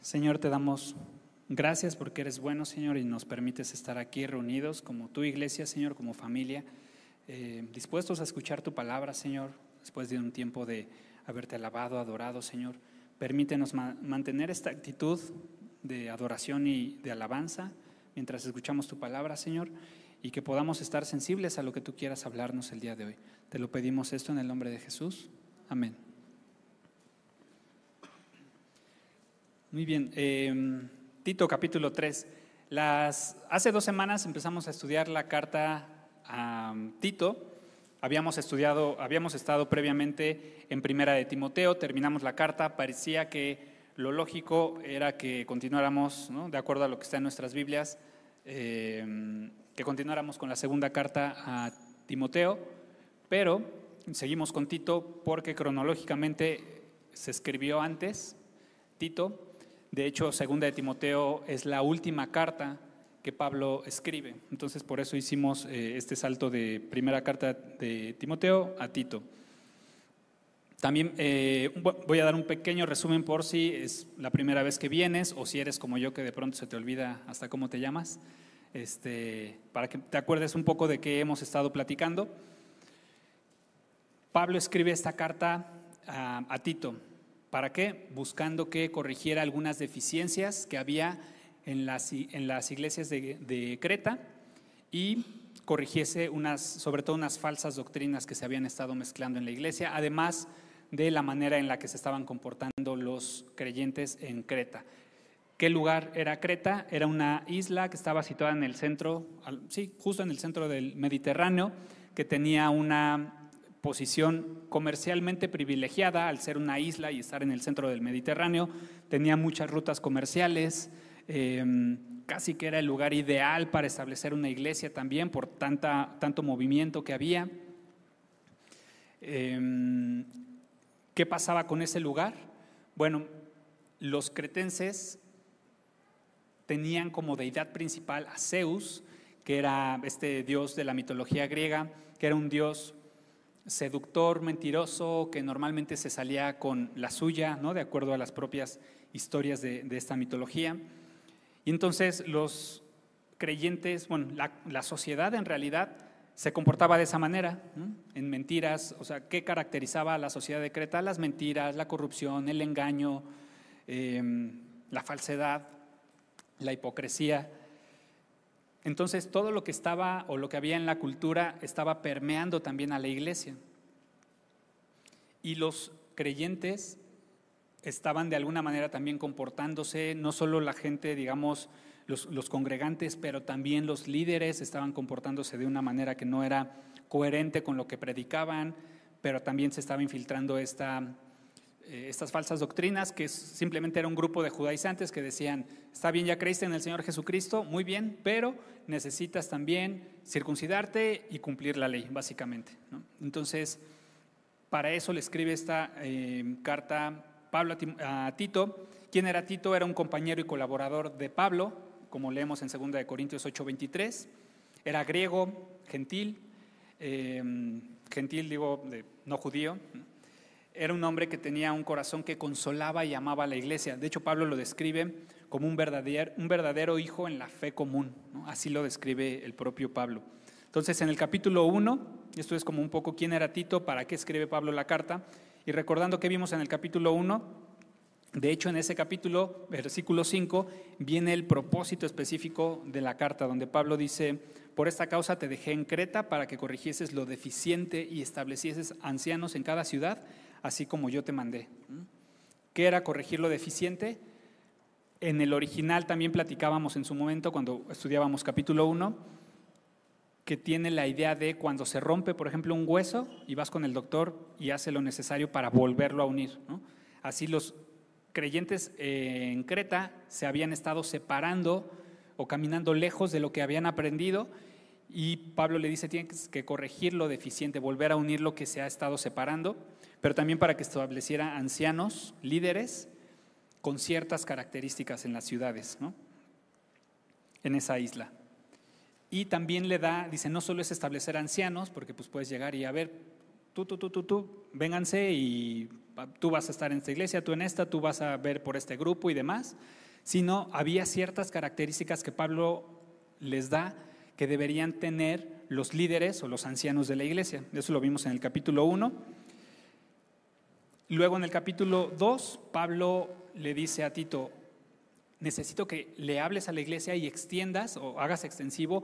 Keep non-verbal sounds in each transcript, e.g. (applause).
Señor, te damos gracias porque eres bueno, Señor, y nos permites estar aquí reunidos como tu iglesia, Señor, como familia, eh, dispuestos a escuchar tu palabra, Señor, después de un tiempo de haberte alabado, adorado, Señor. Permítenos mantener esta actitud de adoración y de alabanza mientras escuchamos tu palabra, Señor, y que podamos estar sensibles a lo que tú quieras hablarnos el día de hoy. Te lo pedimos esto en el nombre de Jesús. Amén. Muy bien. Em, Tito capítulo 3. Las, hace dos semanas empezamos a estudiar la carta a Tito. Habíamos estudiado, habíamos estado previamente en Primera de Timoteo, terminamos la carta, parecía que lo lógico era que continuáramos, de acuerdo a lo que está en nuestras Biblias, em, que continuáramos con la segunda carta a Timoteo, pero seguimos con Tito porque cronológicamente se escribió antes Tito, de hecho, segunda de Timoteo es la última carta que Pablo escribe. Entonces, por eso hicimos eh, este salto de primera carta de Timoteo a Tito. También eh, voy a dar un pequeño resumen por si es la primera vez que vienes o si eres como yo que de pronto se te olvida hasta cómo te llamas, este, para que te acuerdes un poco de qué hemos estado platicando. Pablo escribe esta carta a Tito. ¿Para qué? Buscando que corrigiera algunas deficiencias que había en las, iglesias de, Creta y corrigiese unas, sobre todo unas falsas doctrinas que se habían estado mezclando en la iglesia, además de la manera en la que se estaban comportando los creyentes en Creta. ¿Qué lugar era Creta? Era una isla que estaba situada en el centro, sí, justo en el centro del Mediterráneo, que tenía una posición comercialmente privilegiada al ser una isla y estar en el centro del Mediterráneo. Tenía muchas rutas comerciales, em, casi que era el lugar ideal para establecer una iglesia también por tanta, tanto movimiento que había. Em, ¿Qué pasaba con ese lugar? Bueno, los cretenses tenían como deidad principal a Zeus, que era este dios de la mitología griega, que era un dios seductor, mentiroso, que normalmente se salía con la suya, ¿no? de acuerdo a las propias historias de, esta mitología. Y entonces los creyentes, bueno, la, sociedad en realidad se comportaba de esa manera, en mentiras, o sea, ¿qué caracterizaba a la sociedad de Creta? Las mentiras, la corrupción, el engaño, em, la falsedad, la hipocresía. Entonces todo lo que estaba o lo que había en la cultura estaba permeando también a la iglesia. Y los creyentes estaban de alguna manera también comportándose, no solo la gente, digamos, los, congregantes, pero también los líderes estaban comportándose de una manera que no era coherente con lo que predicaban, pero también se estaba infiltrando esta eh, estas falsas doctrinas, que simplemente era un grupo de judaizantes que decían, está bien, ya creíste en el Señor Jesucristo, muy bien, pero necesitas también circuncidarte y cumplir la ley, básicamente. Entonces, para eso le escribe esta eh, carta Pablo a Tito. ¿Quién era Tito? Era un compañero y colaborador de Pablo, como leemos en 2 Corintios 8:23. Era griego, gentil, eh, gentil digo, no judío, era un hombre que tenía un corazón que consolaba y amaba a la iglesia. De hecho, Pablo lo describe como un verdadero, un verdadero hijo en la fe común. Así lo describe el propio Pablo. Entonces, en el capítulo 1, esto es como un poco quién era Tito, para qué escribe Pablo la carta. Y recordando que vimos en el capítulo 1, de hecho, en ese capítulo, versículo 5, viene el propósito específico de la carta, donde Pablo dice, por esta causa te dejé en Creta para que corrigieses lo deficiente y establecieses ancianos en cada ciudad así como yo te mandé. ¿Qué era corregir lo deficiente? En el original también platicábamos en su momento, cuando estudiábamos capítulo 1, que tiene la idea de cuando se rompe, por ejemplo, un hueso y vas con el doctor y hace lo necesario para volverlo a unir. Así los creyentes eh, en Creta se habían estado separando o caminando lejos de lo que habían aprendido y Pablo le dice, tienes que corregir lo deficiente, volver a unir lo que se ha estado separando pero también para que estableciera ancianos, líderes, con ciertas características en las ciudades, ¿no? en esa isla. Y también le da, dice, no solo es establecer ancianos, porque pues puedes llegar y a ver, tú, tú, tú, tú, tú, vénganse y tú vas a estar en esta iglesia, tú en esta, tú vas a ver por este grupo y demás, sino había ciertas características que Pablo les da que deberían tener los líderes o los ancianos de la iglesia. Eso lo vimos en el capítulo 1. Luego en el capítulo 2, Pablo le dice a Tito, necesito que le hables a la iglesia y extiendas o hagas extensivo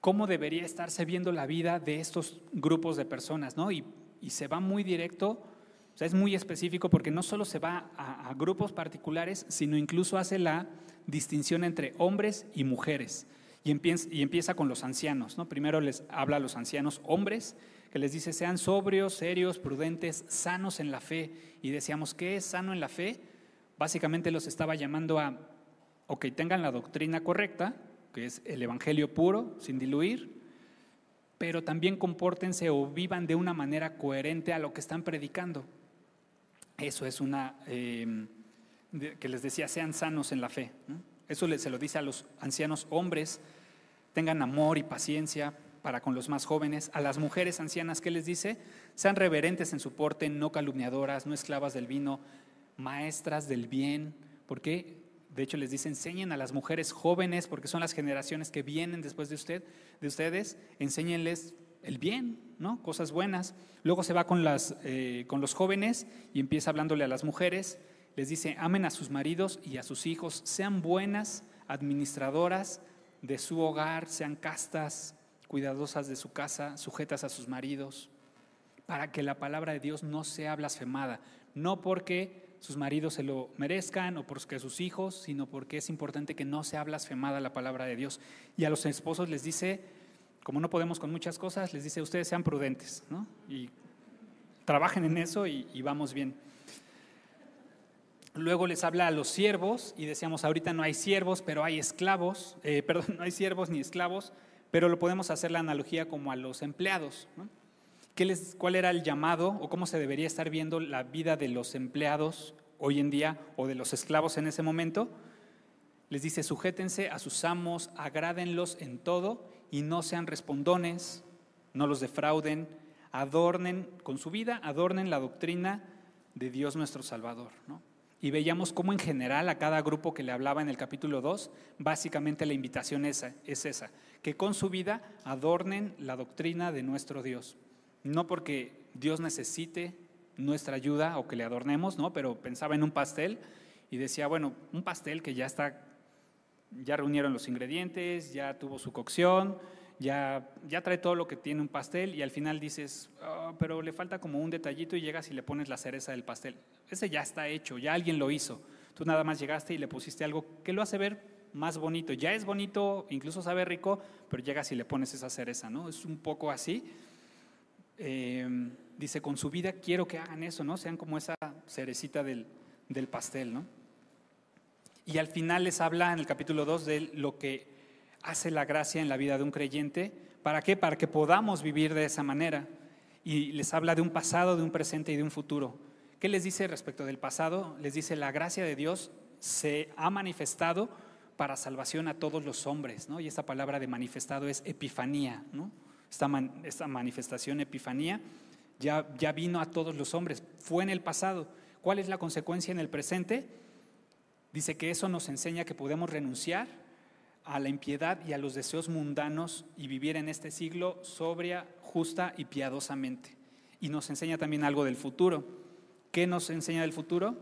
cómo debería estarse viendo la vida de estos grupos de personas, ¿no? Y, se va muy directo, o sea, es muy específico porque no solo se va a, grupos particulares, sino incluso hace la distinción entre hombres y mujeres. Y empieza, y empieza con los ancianos, ¿no? Primero les habla a los ancianos hombres, que les dice sean sobrios, serios, prudentes, sanos en la fe. Y decíamos, ¿qué es sano en la fe? Básicamente los estaba llamando a, ok, tengan la doctrina correcta, que es el Evangelio puro, sin diluir, pero también compórtense o vivan de una manera coherente a lo que están predicando. Eso es una, em, que les decía, sean sanos en la fe. Eso se lo dice a los ancianos hombres, tengan amor y paciencia para con los más jóvenes. A las mujeres ancianas, ¿qué les dice? Sean reverentes en su porte, no calumniadoras, no esclavas del vino, maestras del bien. ¿Por qué? De hecho, les dice, enseñen a las mujeres jóvenes, porque son las generaciones que vienen después de, usted, de ustedes, enséñenles el bien, ¿no? Cosas buenas. Luego se va con, las, eh, con los jóvenes y empieza hablándole a las mujeres. Les dice, amen a sus maridos y a sus hijos, sean buenas administradoras de su hogar, sean castas, cuidadosas de su casa, sujetas a sus maridos, para que la palabra de Dios no sea blasfemada, no porque sus maridos se lo merezcan o porque sus hijos, sino porque es importante que no sea blasfemada la palabra de Dios. Y a los esposos les dice, como no podemos con muchas cosas, les dice, ustedes sean prudentes, ¿no? Y trabajen en eso y, vamos bien. Luego les habla a los siervos y decíamos, ahorita no hay siervos, pero hay esclavos, eh, (laughs) perdón, no hay siervos ni esclavos, pero lo podemos hacer la analogía como a los empleados. ¿no? ¿Cuál era el llamado o cómo se debería estar viendo la vida de los empleados hoy en día o de los esclavos en ese momento? Les dice, sujétense a sus amos, agrádenlos en todo y no sean respondones, no los defrauden, adornen con su vida, adornen la doctrina de Dios nuestro Salvador. Y veíamos cómo en general a cada grupo que le hablaba en el capítulo 2, básicamente la invitación es esa, que con su vida adornen la doctrina de nuestro Dios. No porque Dios necesite nuestra ayuda o que le adornemos, ¿no? Pero pensaba en un pastel y decía, bueno, un pastel que ya está, ya reunieron los ingredientes, ya tuvo su cocción, ya, ya trae todo lo que tiene un pastel y al final dices, oh, pero le falta como un detallito y llegas y le pones la cereza del pastel. Ese ya está hecho, ya alguien lo hizo. Tú nada más llegaste y le pusiste algo que lo hace ver más bonito. Ya es bonito, incluso sabe rico, pero llegas y le pones esa cereza, ¿no? Es un poco así. Em, dice, con su vida quiero que hagan eso, ¿no? Sean como esa cerecita del, pastel, ¿no? Y al final les habla en el capítulo 2 de lo que hace la gracia en la vida de un creyente. ¿Para qué? Para que podamos vivir de esa manera. Y les habla de un pasado, de un presente y de un futuro. ¿Qué les dice respecto del pasado? Les dice, la gracia de Dios se ha manifestado para salvación a todos los hombres, ¿no? Y esta palabra de manifestado es epifanía, ¿no? esta, manifestación epifanía, ya, ya vino a todos los hombres, fue en el pasado. ¿Cuál es la consecuencia en el presente? Dice que eso nos enseña que podemos renunciar a la impiedad y a los deseos mundanos y vivir en este siglo sobria, justa y piadosamente. Y nos enseña también algo del futuro. ¿Qué nos enseña del futuro?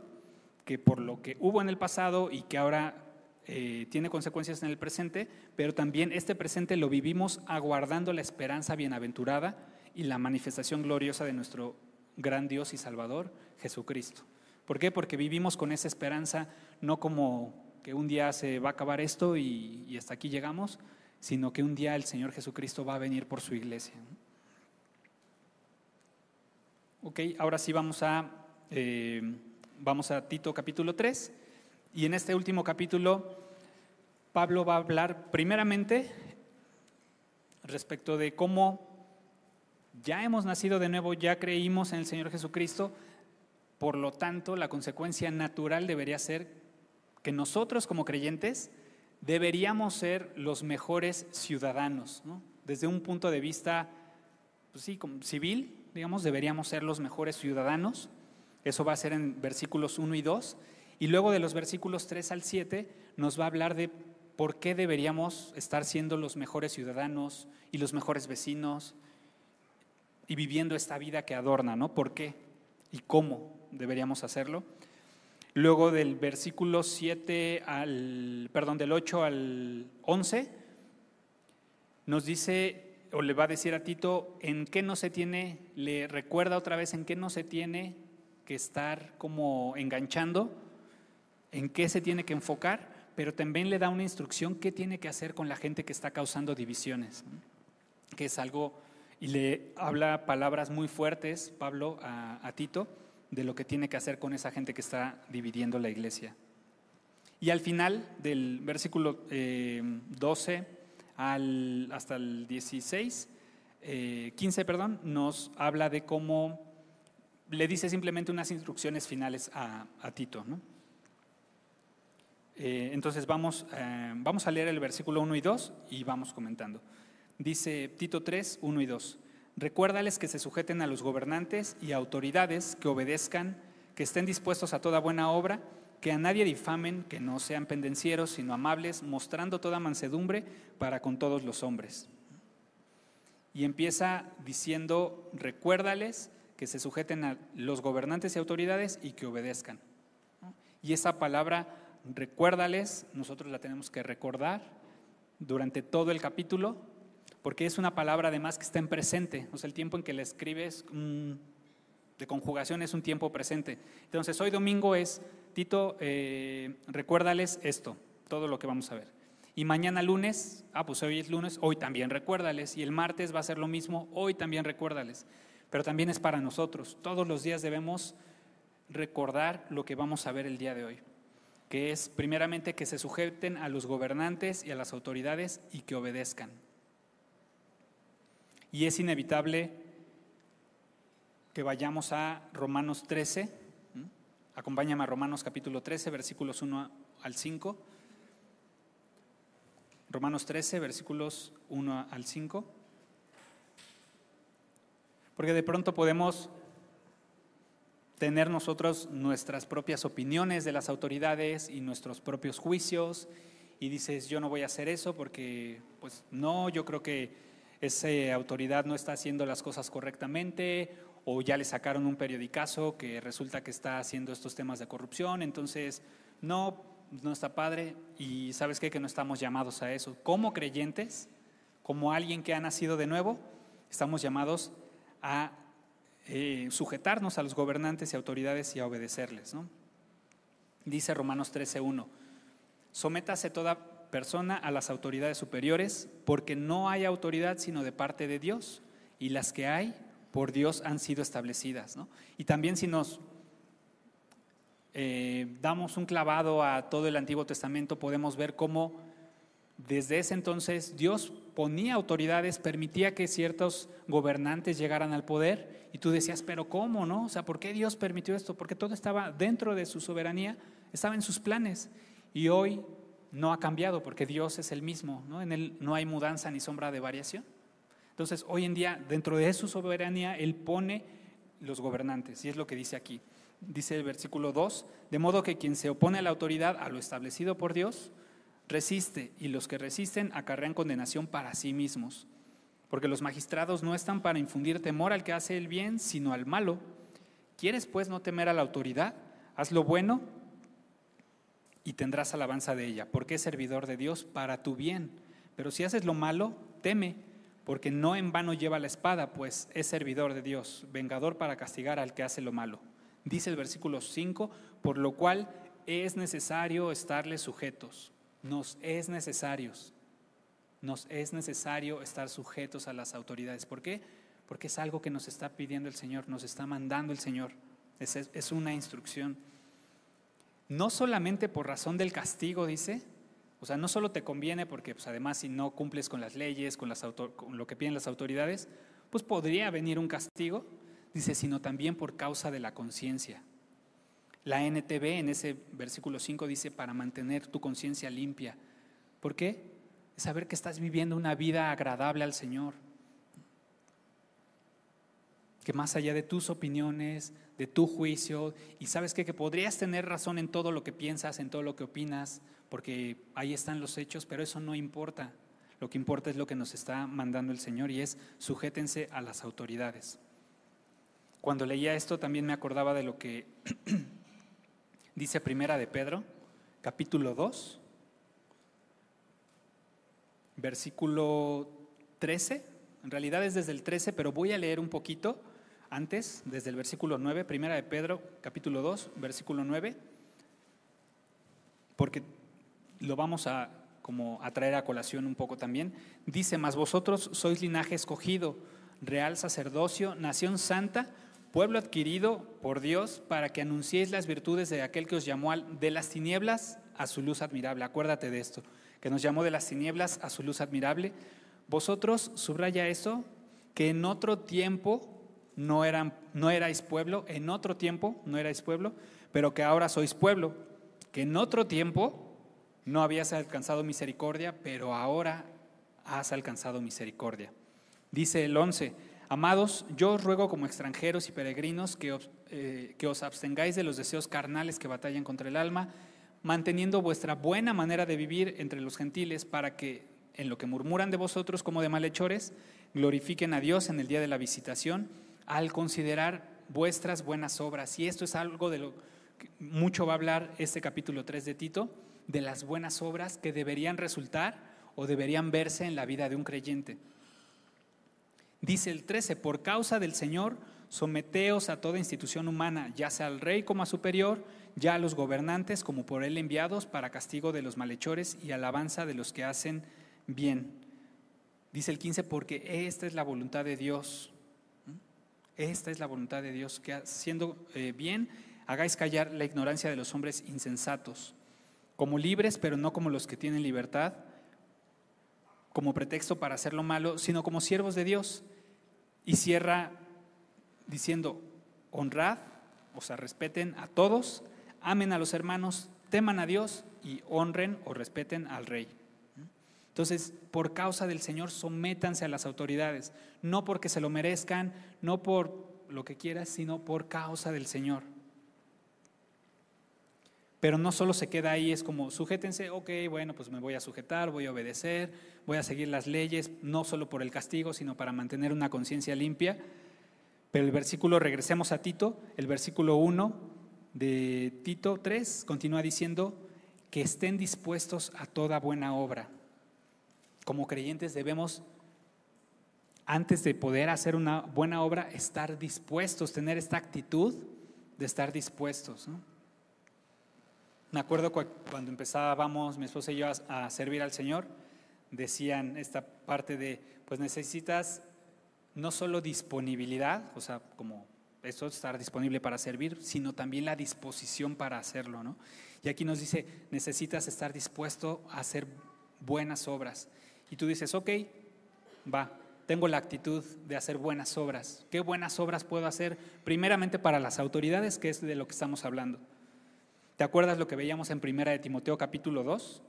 Que por lo que hubo en el pasado y que ahora eh, tiene consecuencias en el presente, pero también este presente lo vivimos aguardando la esperanza bienaventurada y la manifestación gloriosa de nuestro gran Dios y Salvador, Jesucristo. ¿Por qué? Porque vivimos con esa esperanza, no como que un día se va a acabar esto y, hasta aquí llegamos, sino que un día el Señor Jesucristo va a venir por su iglesia. Ok, ahora sí vamos a, eh, vamos a Tito capítulo 3. Y en este último capítulo, Pablo va a hablar primeramente respecto de cómo ya hemos nacido de nuevo, ya creímos en el Señor Jesucristo, por lo tanto la consecuencia natural debería ser que nosotros como creyentes deberíamos ser los mejores ciudadanos, desde un punto de vista pues civil, digamos, deberíamos ser los mejores ciudadanos Eso va a ser en versículos 1 y 2. Y luego de los versículos 3 al 7 nos va a hablar de por qué deberíamos estar siendo los mejores ciudadanos y los mejores vecinos y viviendo esta vida que adorna, ¿no? ¿Por qué y cómo deberíamos hacerlo? Luego del versículo 7 al, perdón, del 8 al 11, nos dice o le va a decir a Tito en qué no se tiene, le recuerda otra vez en qué no se tiene que estar como enganchando, en qué se tiene que enfocar, pero también le da una instrucción qué tiene que hacer con la gente que está causando divisiones, que es algo, y le habla palabras muy fuertes, Pablo, a, Tito, de lo que tiene que hacer con esa gente que está dividiendo la iglesia. Y al final del versículo 12 eh, al, hasta el 16, 15, eh, perdón, nos habla de cómo le dice simplemente unas instrucciones finales a, Tito. Eh, entonces vamos, vamos a leer el versículo 1 y 2 y vamos comentando. Dice Tito 3, 1 y 2. Recuérdales que se sujeten a los gobernantes y autoridades, que obedezcan, que estén dispuestos a toda buena obra, que a nadie difamen, que no sean pendencieros, sino amables, mostrando toda mansedumbre para con todos los hombres. Y empieza diciendo, recuérdales que se sujeten a los gobernantes y autoridades y que obedezcan. Y esa palabra, recuérdales, nosotros la tenemos que recordar durante todo el capítulo, porque es una palabra además que está en presente, o sea, el tiempo en que la escribes de conjugación es un tiempo presente. Entonces, hoy domingo es, Tito, eh, recuérdales esto, todo lo que vamos a ver. Y mañana lunes, ah, pues hoy es lunes, hoy también recuérdales. Y el martes va a ser lo mismo, hoy también recuérdales pero también es para nosotros. Todos los días debemos recordar lo que vamos a ver el día de hoy, que es primeramente que se sujeten a los gobernantes y a las autoridades y que obedezcan. Y es inevitable que vayamos a Romanos 13, acompáñame a Romanos capítulo 13, versículos 1 al 5. Romanos 13, versículos 1 al 5 porque de pronto podemos tener nosotros nuestras propias opiniones de las autoridades y nuestros propios juicios y dices, yo no voy a hacer eso porque, pues no, yo creo que esa autoridad no está haciendo las cosas correctamente o ya le sacaron un periodicazo que resulta que está haciendo estos temas de corrupción, entonces no, no está padre y sabes qué, que no estamos llamados a eso. Como creyentes, como alguien que ha nacido de nuevo, estamos llamados a eh, sujetarnos a los gobernantes y autoridades y a obedecerles. Dice Romanos 13.1, sométase toda persona a las autoridades superiores, porque no hay autoridad sino de parte de Dios, y las que hay por Dios han sido establecidas. Y también si nos eh, damos un clavado a todo el Antiguo Testamento, podemos ver cómo desde ese entonces Dios ponía autoridades, permitía que ciertos gobernantes llegaran al poder y tú decías, pero ¿cómo no? O sea, ¿por qué Dios permitió esto? Porque todo estaba dentro de su soberanía, estaba en sus planes y hoy no ha cambiado porque Dios es el mismo, ¿no? En él no hay mudanza ni sombra de variación. Entonces, hoy en día, dentro de su soberanía, Él pone los gobernantes y es lo que dice aquí. Dice el versículo 2, de modo que quien se opone a la autoridad, a lo establecido por Dios, resiste y los que resisten acarrean condenación para sí mismos. Porque los magistrados no están para infundir temor al que hace el bien, sino al malo. ¿Quieres pues no temer a la autoridad? Haz lo bueno y tendrás alabanza de ella, porque es servidor de Dios para tu bien. Pero si haces lo malo, teme, porque no en vano lleva la espada, pues es servidor de Dios, vengador para castigar al que hace lo malo. Dice el versículo 5, por lo cual es necesario estarle sujetos nos es necesario, nos es necesario estar sujetos a las autoridades. ¿Por qué? Porque es algo que nos está pidiendo el Señor, nos está mandando el Señor. Es, es una instrucción. No solamente por razón del castigo, dice, o sea, no solo te conviene porque pues, además si no cumples con las leyes, con, las con lo que piden las autoridades, pues podría venir un castigo, dice, sino también por causa de la conciencia. La NTV en ese versículo 5 dice para mantener tu conciencia limpia. ¿Por qué? Saber que estás viviendo una vida agradable al Señor. Que más allá de tus opiniones, de tu juicio, y sabes que podrías tener razón en todo lo que piensas, en todo lo que opinas, porque ahí están los hechos, pero eso no importa. Lo que importa es lo que nos está mandando el Señor y es sujétense a las autoridades. Cuando leía esto también me acordaba de lo que (clears throat) dice Primera de Pedro, capítulo 2, versículo 13. En realidad es desde el 13, pero voy a leer un poquito antes, desde el versículo 9, primera de Pedro, capítulo 2, versículo 9, porque lo vamos a como a traer a colación un poco también. Dice, mas vosotros sois linaje escogido, real sacerdocio, nación santa, pueblo adquirido por Dios para que anunciéis las virtudes de aquel que os llamó de las tinieblas a su luz admirable. Acuérdate de esto, que nos llamó de las tinieblas a su luz admirable. Vosotros, subraya eso, que en otro tiempo no, eran, no erais pueblo, en otro tiempo no erais pueblo, pero que ahora sois pueblo, que en otro tiempo no habías alcanzado misericordia, pero ahora has alcanzado misericordia. Dice el 11, amados, yo os ruego como extranjeros y peregrinos que os, eh, que os abstengáis de los deseos carnales que batallan contra el alma, manteniendo vuestra buena manera de vivir entre los gentiles para que en lo que murmuran de vosotros como de malhechores, glorifiquen a Dios en el día de la visitación al considerar vuestras buenas obras. Y esto es algo de lo que mucho va a hablar este capítulo 3 de Tito, de las buenas obras que deberían resultar o deberían verse en la vida de un creyente. Dice el 13, por causa del Señor, someteos a toda institución humana, ya sea al rey como a superior, ya a los gobernantes como por él enviados para castigo de los malhechores y alabanza de los que hacen bien. Dice el 15, porque esta es la voluntad de Dios esta es la voluntad de Dios, que haciendo eh, bien hagáis callar la ignorancia de los hombres insensatos, como libres, pero no como los que tienen libertad, como pretexto para hacer lo malo, sino como siervos de Dios. Y cierra diciendo, honrad, o sea, respeten a todos, amen a los hermanos, teman a Dios y honren o respeten al rey. Entonces, por causa del Señor, sométanse a las autoridades, no porque se lo merezcan, no por lo que quieras, sino por causa del Señor. Pero no solo se queda ahí, es como sujétense, ok, bueno, pues me voy a sujetar, voy a obedecer, voy a seguir las leyes, no solo por el castigo, sino para mantener una conciencia limpia. Pero el versículo, regresemos a Tito, el versículo 1 de Tito 3 continúa diciendo que estén dispuestos a toda buena obra como creyentes debemos, antes de poder hacer una buena obra, estar dispuestos, tener esta actitud de estar dispuestos. Me acuerdo cuando empezábamos mi esposa y yo a, servir al Señor, decían esta parte de, pues necesitas no solo disponibilidad, o sea, como eso, estar disponible para servir, sino también la disposición para hacerlo, ¿no? Y aquí nos dice, necesitas estar dispuesto a hacer buenas obras. Y tú dices, ok, va, tengo la actitud de hacer buenas obras. ¿Qué buenas obras puedo hacer? Primeramente para las autoridades, que es de lo que estamos hablando. ¿Te acuerdas lo que veíamos en Primera de Timoteo capítulo 2?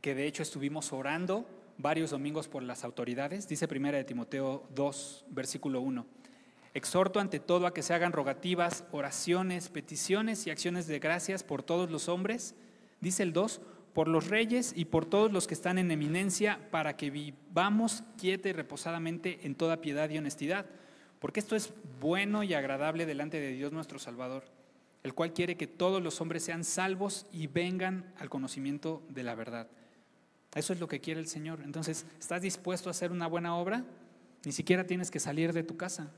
Que de hecho estuvimos orando varios domingos por las autoridades. Dice Primera de Timoteo 2, versículo 1. Exhorto ante todo a que se hagan rogativas, oraciones, peticiones y acciones de gracias por todos los hombres. Dice el 2, por los reyes y por todos los que están en eminencia, para que vivamos quieta y reposadamente en toda piedad y honestidad, porque esto es bueno y agradable delante de Dios nuestro Salvador, el cual quiere que todos los hombres sean salvos y vengan al conocimiento de la verdad. Eso es lo que quiere el Señor. Entonces, ¿estás dispuesto a hacer una buena obra? Ni siquiera tienes que salir de tu casa.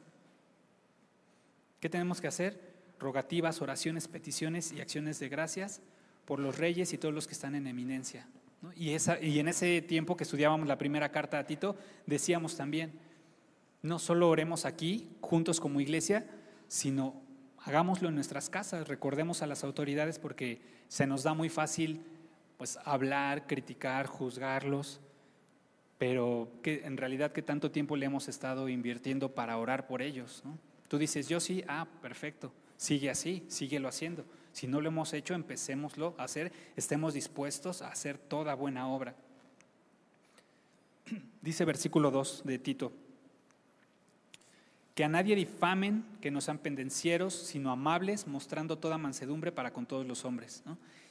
¿Qué tenemos que hacer? Rogativas, oraciones, peticiones y acciones de gracias por los reyes y todos los que están en eminencia. Y, esa, y en ese tiempo que estudiábamos la primera carta a Tito, decíamos también, no solo oremos aquí juntos como iglesia, sino hagámoslo en nuestras casas, recordemos a las autoridades porque se nos da muy fácil pues hablar, criticar, juzgarlos, pero que en realidad qué tanto tiempo le hemos estado invirtiendo para orar por ellos. Tú dices, yo sí, ah, perfecto, sigue así, síguelo haciendo. Si no lo hemos hecho, empecémoslo a hacer, estemos dispuestos a hacer toda buena obra. (clears throat) Dice versículo 2 de Tito, Que a nadie difamen, que no sean pendencieros, sino amables, mostrando toda mansedumbre para con todos los hombres.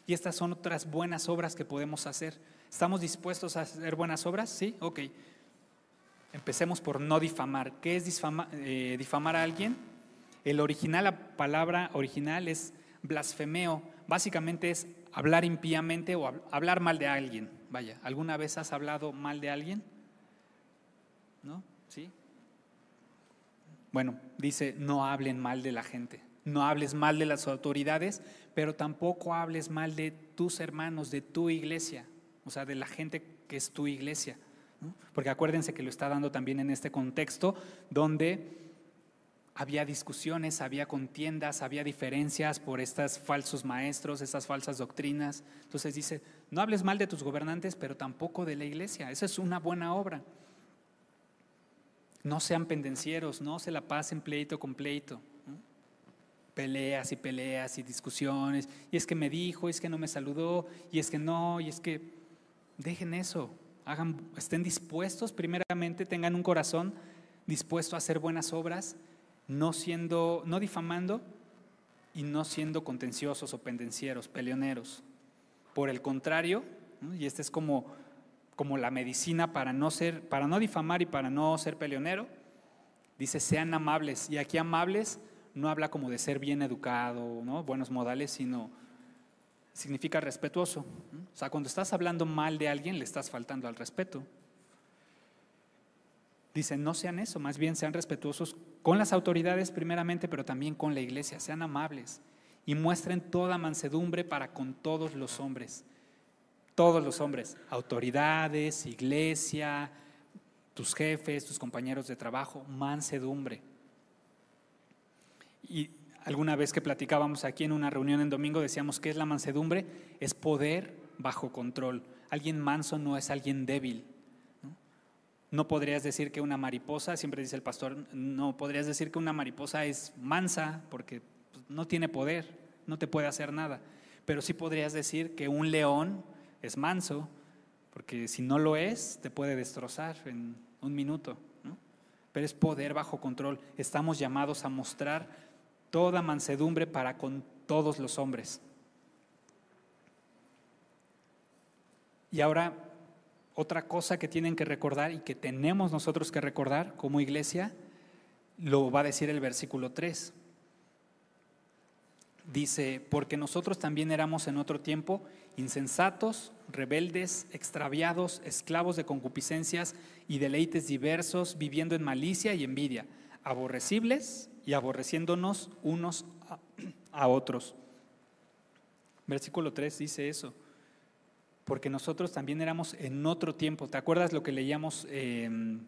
Y estas son otras buenas obras que podemos hacer. ¿Estamos dispuestos a hacer buenas obras? Sí, ok. Empecemos por no difamar. ¿Qué es eh, difamar a alguien? El original, la palabra original es blasfemeo. Básicamente es hablar impíamente o hablar mal de alguien. Vaya, ¿alguna vez has hablado mal de alguien? ¿No? ¿Sí? Bueno, dice, no hablen mal de la gente, no hables mal de las autoridades, pero tampoco hables mal de tus hermanos, de tu iglesia, o sea, de la gente que es tu iglesia. Porque acuérdense que lo está dando también en este contexto donde había discusiones, había contiendas, había diferencias por estos falsos maestros, estas falsas doctrinas. Entonces dice, no hables mal de tus gobernantes, pero tampoco de la iglesia. Esa es una buena obra. No sean pendencieros, no se la pasen pleito con pleito. Peleas y peleas y discusiones. Y es que me dijo, y es que no me saludó, y es que no, y es que dejen eso. Hagan, estén dispuestos, primeramente, tengan un corazón dispuesto a hacer buenas obras no siendo, no difamando y no siendo contenciosos o pendencieros, peleoneros. Por el contrario, y esta es como, como la medicina para no ser, para no difamar y para no ser peleonero, dice sean amables. Y aquí amables no habla como de ser bien educado, ¿no? buenos modales, sino significa respetuoso. O sea, cuando estás hablando mal de alguien, le estás faltando al respeto. Dice, no sean eso, más bien sean respetuosos con las autoridades primeramente, pero también con la iglesia, sean amables y muestren toda mansedumbre para con todos los hombres. Todos los hombres, autoridades, iglesia, tus jefes, tus compañeros de trabajo, mansedumbre. Y alguna vez que platicábamos aquí en una reunión en domingo decíamos que es la mansedumbre, es poder bajo control. Alguien manso no es alguien débil, no podrías decir que una mariposa, siempre dice el pastor, no podrías decir que una mariposa es mansa porque pues, no tiene poder, no te puede hacer nada. Pero sí podrías decir que un león es manso, porque si no lo es, te puede destrozar en un minuto. Pero es poder bajo control. Estamos llamados a mostrar toda mansedumbre para con todos los hombres. Y ahora otra cosa que tienen que recordar y que tenemos nosotros que recordar como iglesia, lo va a decir el versículo 3. Dice, porque nosotros también éramos en otro tiempo insensatos, rebeldes, extraviados, esclavos de concupiscencias y deleites diversos, viviendo en malicia y envidia, aborrecibles y aborreciéndonos unos a, (clears throat) otros. Versículo 3 dice eso porque nosotros también éramos en otro tiempo. ¿Te acuerdas lo que leíamos em,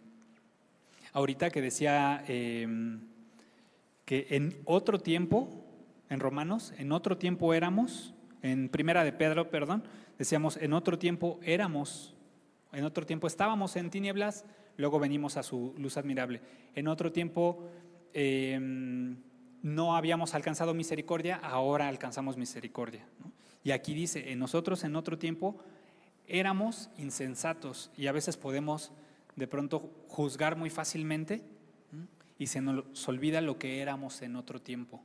ahorita que decía em, que en otro tiempo, en Romanos, en otro tiempo éramos, en Primera de Pedro, perdón, decíamos, en otro tiempo éramos, en otro tiempo estábamos en tinieblas, luego venimos a su luz admirable. En otro tiempo em, no habíamos alcanzado misericordia, ahora alcanzamos misericordia. Y aquí dice, en nosotros en otro tiempo éramos insensatos y a veces podemos de pronto juzgar muy fácilmente y se nos olvida lo que éramos en otro tiempo.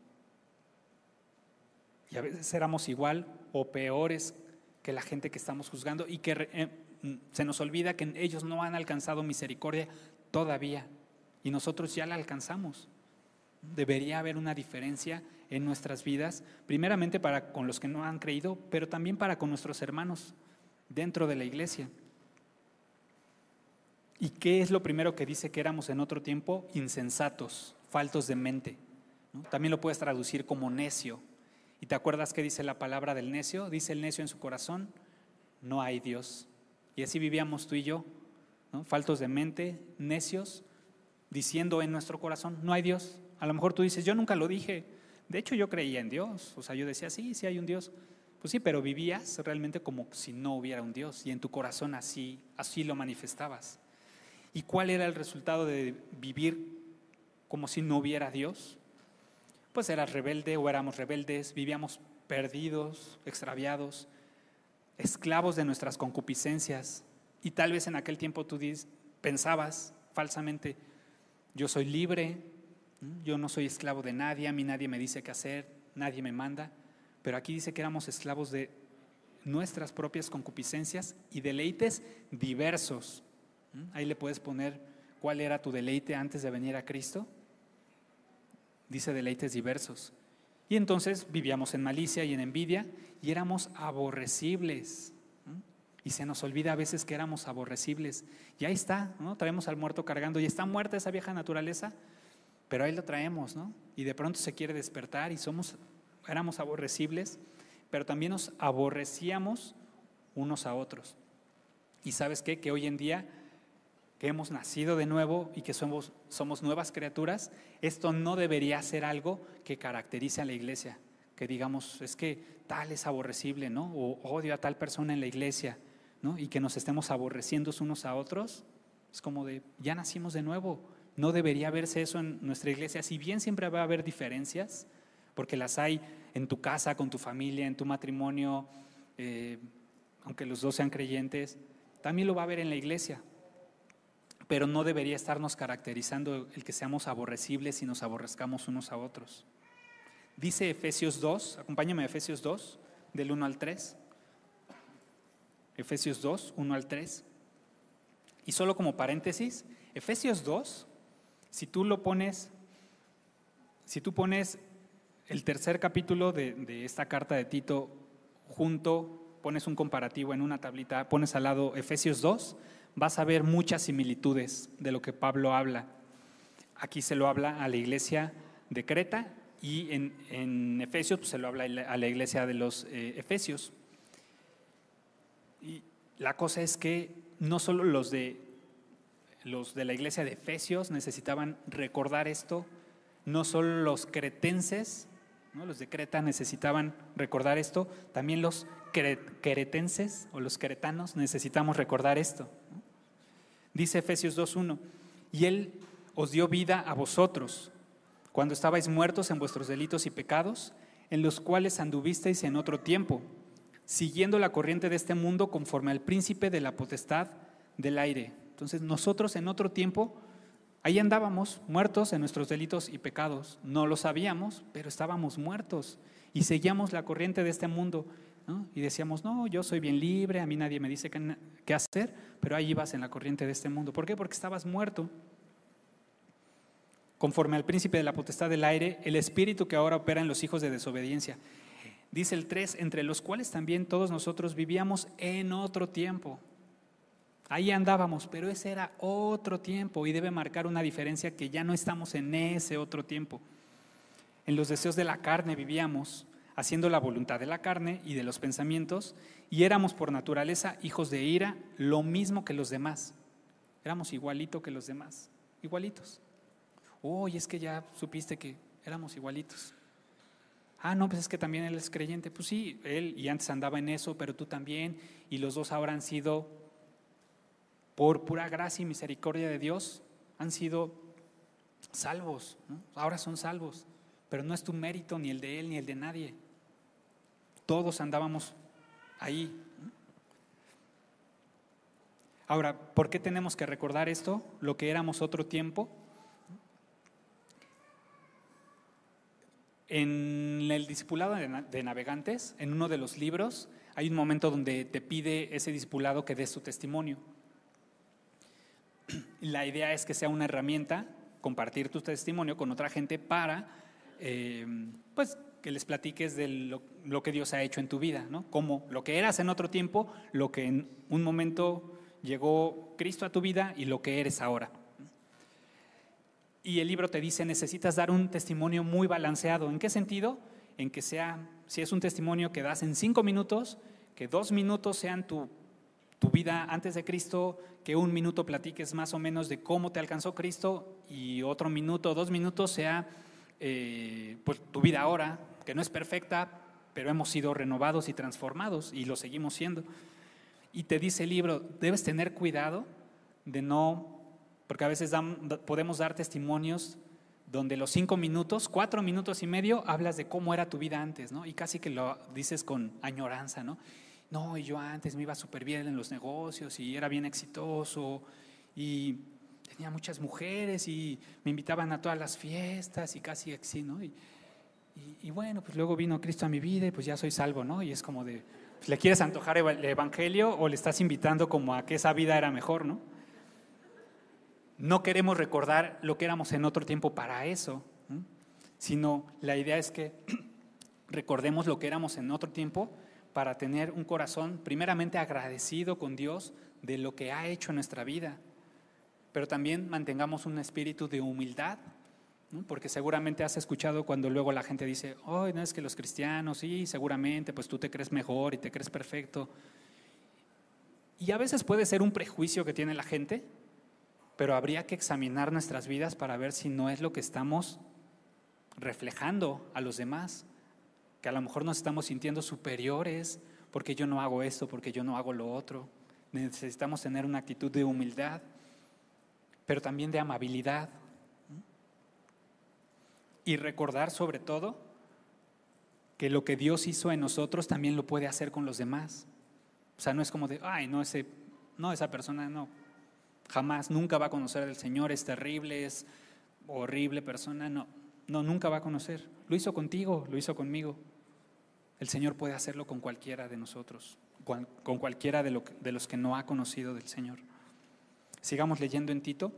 Y a veces éramos igual o peores que la gente que estamos juzgando y que eh, se nos olvida que ellos no han alcanzado misericordia todavía y nosotros ya la alcanzamos. Debería haber una diferencia en nuestras vidas, primeramente para con los que no han creído, pero también para con nuestros hermanos dentro de la iglesia. ¿Y qué es lo primero que dice que éramos en otro tiempo? Insensatos, faltos de mente. También lo puedes traducir como necio. ¿Y te acuerdas qué dice la palabra del necio? Dice el necio en su corazón, no hay Dios. Y así vivíamos tú y yo, faltos de mente, necios, diciendo en nuestro corazón, no hay Dios. A lo mejor tú dices, yo nunca lo dije, de hecho, yo creía en Dios. O sea, yo decía, sí, sí hay un Dios. Pues sí, pero vivías realmente como si no hubiera un Dios y en tu corazón así, así lo manifestabas. ¿Y cuál era el resultado de vivir como si no hubiera Dios? Pues eras rebelde o éramos rebeldes, vivíamos perdidos, extraviados, esclavos de nuestras concupiscencias. Y tal vez en aquel tiempo tú pensabas falsamente, yo soy libre, Yo no soy esclavo de nadie, a mí nadie me dice qué hacer, nadie me manda. Pero aquí dice que éramos esclavos de nuestras propias concupiscencias y deleites diversos. Ahí le puedes poner cuál era tu deleite antes de venir a Cristo. Dice deleites diversos. Y entonces vivíamos en malicia y en envidia y éramos aborrecibles. Y se nos olvida a veces que éramos aborrecibles. Y ahí está, ¿no? Traemos al muerto cargando y está muerta esa vieja naturaleza, pero ahí lo traemos, ¿no? Y de pronto se quiere despertar y somos, éramos aborrecibles, pero también nos aborrecíamos unos a otros. Y sabes qué? Que hoy en día que hemos nacido de nuevo y que somos, somos nuevas criaturas, esto no debería ser algo que caracterice a la iglesia. Que digamos, es que tal es aborrecible, ¿no? O odio a tal persona en la iglesia y que nos estemos aborreciendo unos a otros, es como de, ya nacimos de nuevo. No debería verse eso en nuestra iglesia, si bien siempre va a haber diferencias, porque las hay en tu casa, con tu familia, en tu matrimonio, eh, aunque los dos sean creyentes, también lo va a haber en la iglesia. Pero no debería estarnos caracterizando el que seamos aborrecibles y nos aborrezcamos unos a otros. Dice Efesios 2, acompáñame a Efesios 2, del 1 al 3. Efesios 2, 1 al 3. Y solo como paréntesis, Efesios 2, si tú lo pones, si tú pones el tercer capítulo de, de esta carta de Tito junto, pones un comparativo en una tablita, pones al lado Efesios 2, vas a ver muchas similitudes de lo que Pablo habla. Aquí se lo habla a la iglesia de Creta y en, en Efesios pues, se lo habla a la iglesia de los eh, Efesios. Y la cosa es que no solo los de, los de la iglesia de Efesios necesitaban recordar esto, no solo los cretenses, ¿no? los de Creta necesitaban recordar esto, también los cretenses o los cretanos necesitamos recordar esto. Dice Efesios 2.1, y Él os dio vida a vosotros cuando estabais muertos en vuestros delitos y pecados, en los cuales anduvisteis en otro tiempo siguiendo la corriente de este mundo conforme al príncipe de la potestad del aire. Entonces nosotros en otro tiempo, ahí andábamos muertos en nuestros delitos y pecados. No lo sabíamos, pero estábamos muertos y seguíamos la corriente de este mundo. Y decíamos, no, yo soy bien libre, a mí nadie me dice qué hacer, pero ahí ibas en la corriente de este mundo. ¿Por qué? Porque estabas muerto. Conforme al príncipe de la potestad del aire, el espíritu que ahora opera en los hijos de desobediencia. Dice el 3, entre los cuales también todos nosotros vivíamos en otro tiempo. Ahí andábamos, pero ese era otro tiempo y debe marcar una diferencia que ya no estamos en ese otro tiempo. En los deseos de la carne vivíamos, haciendo la voluntad de la carne y de los pensamientos, y éramos por naturaleza hijos de ira, lo mismo que los demás. Éramos igualito que los demás, igualitos. Oh, es que ya supiste que éramos igualitos. Ah, no, pues es que también él es creyente. Pues sí, él y antes andaba en eso, pero tú también. Y los dos ahora han sido, por pura gracia y misericordia de Dios, han sido salvos. Ahora son salvos. Pero no es tu mérito, ni el de él, ni el de nadie. Todos andábamos ahí. Ahora, ¿por qué tenemos que recordar esto? Lo que éramos otro tiempo. En el discipulado de navegantes, en uno de los libros, hay un momento donde te pide ese discipulado que des tu testimonio. (clears throat) La idea es que sea una herramienta, compartir tu testimonio con otra gente para, eh, pues, que les platiques de lo, que Dios ha hecho en tu vida, ¿no? Como lo que eras en otro tiempo, lo que en un momento llegó Cristo a tu vida y lo que eres ahora. Y el libro te dice, necesitas dar un testimonio muy balanceado. ¿En qué sentido? En que sea, si es un testimonio que das en cinco minutos, que dos minutos sean tu, tu vida antes de Cristo, que un minuto platiques más o menos de cómo te alcanzó Cristo y otro minuto, dos minutos sea eh, pues, tu vida ahora, que no es perfecta, pero hemos sido renovados y transformados y lo seguimos siendo. Y te dice el libro, debes tener cuidado de no porque a veces podemos dar testimonios donde los cinco minutos, cuatro minutos y medio, hablas de cómo era tu vida antes, ¿no? Y casi que lo dices con añoranza, ¿no? No, y yo antes me iba súper bien en los negocios y era bien exitoso y tenía muchas mujeres y me invitaban a todas las fiestas y casi así, ¿no? Y, bueno, pues luego vino Cristo a mi vida y pues ya soy salvo, ¿no? Y es como de, pues, ¿le quieres antojar el Evangelio o le estás invitando como a que esa vida era mejor, ¿no? No queremos recordar lo que éramos en otro tiempo para eso, sino la idea es que (clears throat) recordemos lo que éramos en otro tiempo para tener un corazón primeramente agradecido con Dios de lo que ha hecho en nuestra vida, pero también mantengamos un espíritu de humildad, porque seguramente has escuchado cuando luego la gente dice, oh, no es que los cristianos, sí, seguramente, pues tú te crees mejor y te crees perfecto. Y a veces puede ser un prejuicio que tiene la gente, pero habría que examinar nuestras vidas para ver si no es lo que estamos reflejando a los demás, que a lo mejor nos estamos sintiendo superiores porque yo no hago esto, porque yo no hago lo otro. Necesitamos tener una actitud de humildad, pero también de amabilidad. Y recordar sobre todo que lo que Dios hizo en nosotros también lo puede hacer con los demás. O sea, no es como de, ay, no, ese, no, esa persona no, jamás, nunca va a conocer al Señor, es terrible, es horrible persona, no, no, nunca va a conocer. Lo hizo contigo, lo hizo conmigo. El Señor puede hacerlo con cualquiera de nosotros, con cualquiera de, de los que no ha conocido del Señor. Sigamos leyendo en Tito.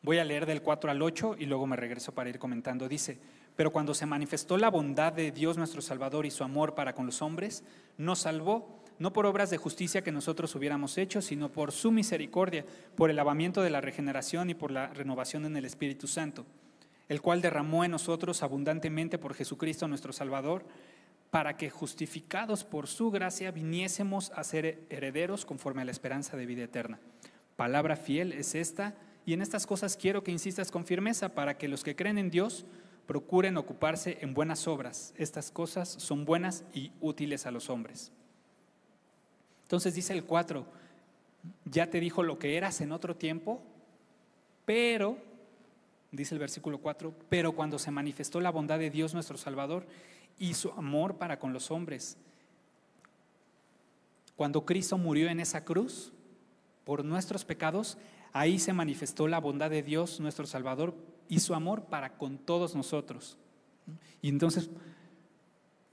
Voy a leer del 4 al 8 y luego me regreso para ir comentando. Dice, pero cuando se manifestó la bondad de Dios nuestro Salvador y su amor para con los hombres, nos salvó no por obras de justicia que nosotros hubiéramos hecho, sino por su misericordia, por el lavamiento de la regeneración y por la renovación en el Espíritu Santo el cual derramó en nosotros abundantemente por Jesucristo nuestro Salvador, para que justificados por su gracia viniésemos a ser herederos conforme a la esperanza de vida eterna. Palabra fiel es esta, y en estas cosas quiero que insistas con firmeza para que los que creen en Dios procuren ocuparse en buenas obras. Estas cosas son buenas y útiles a los hombres. Entonces dice el 4, ya te dijo lo que eras en otro tiempo, pero dice el versículo 4, pero cuando se manifestó la bondad de Dios nuestro Salvador y su amor para con los hombres, cuando Cristo murió en esa cruz por nuestros pecados, ahí se manifestó la bondad de Dios nuestro Salvador y su amor para con todos nosotros. Y entonces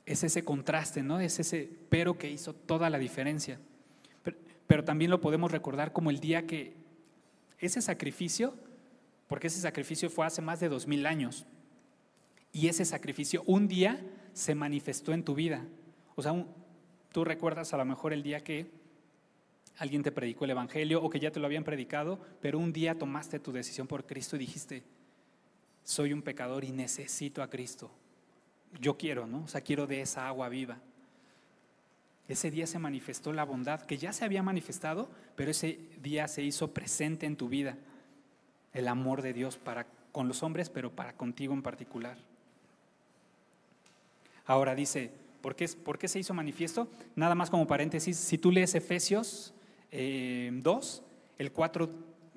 es ese contraste, ¿no? Es ese pero que hizo toda la diferencia. Pero, pero también lo podemos recordar como el día que ese sacrificio porque ese sacrificio fue hace más de dos mil años. Y ese sacrificio un día se manifestó en tu vida. O sea, tú recuerdas a lo mejor el día que alguien te predicó el Evangelio o que ya te lo habían predicado, pero un día tomaste tu decisión por Cristo y dijiste, soy un pecador y necesito a Cristo. Yo quiero, ¿no? O sea, quiero de esa agua viva. Ese día se manifestó la bondad que ya se había manifestado, pero ese día se hizo presente en tu vida el amor de Dios para con los hombres, pero para contigo en particular. Ahora dice, ¿por qué, ¿por qué se hizo manifiesto? Nada más como paréntesis, si tú lees Efesios 2, eh, el 4,